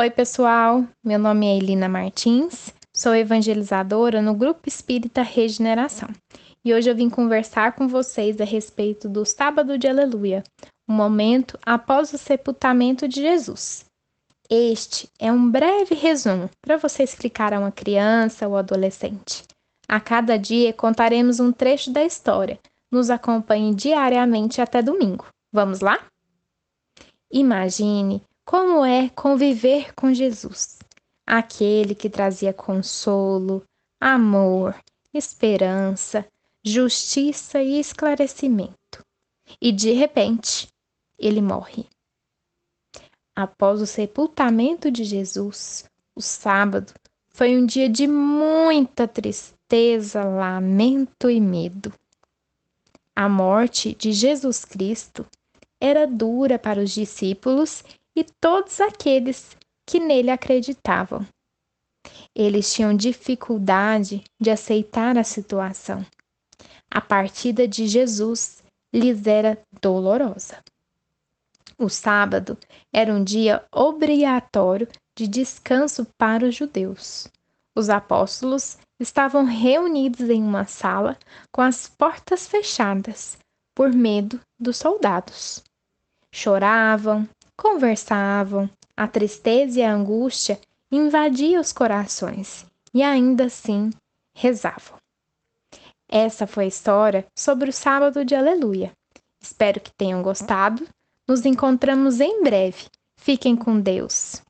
Oi, pessoal. Meu nome é Elina Martins, sou evangelizadora no Grupo Espírita Regeneração. E hoje eu vim conversar com vocês a respeito do Sábado de Aleluia, um momento após o sepultamento de Jesus. Este é um breve resumo para você explicar a uma criança ou adolescente. A cada dia contaremos um trecho da história. Nos acompanhe diariamente até domingo. Vamos lá? Imagine como é conviver com Jesus, aquele que trazia consolo, amor, esperança, justiça e esclarecimento. E de repente, ele morre. Após o sepultamento de Jesus, o sábado foi um dia de muita tristeza, lamento e medo. A morte de Jesus Cristo era dura para os discípulos e todos aqueles que nele acreditavam. Eles tinham dificuldade de aceitar a situação. A partida de Jesus lhes era dolorosa. O sábado era um dia obrigatório de descanso para os judeus. Os apóstolos estavam reunidos em uma sala com as portas fechadas, por medo dos soldados. Choravam, conversavam, a tristeza e a angústia invadiam os corações e ainda assim rezavam. Essa foi a história sobre o sábado de Aleluia. Espero que tenham gostado nos encontramos em breve. Fiquem com Deus.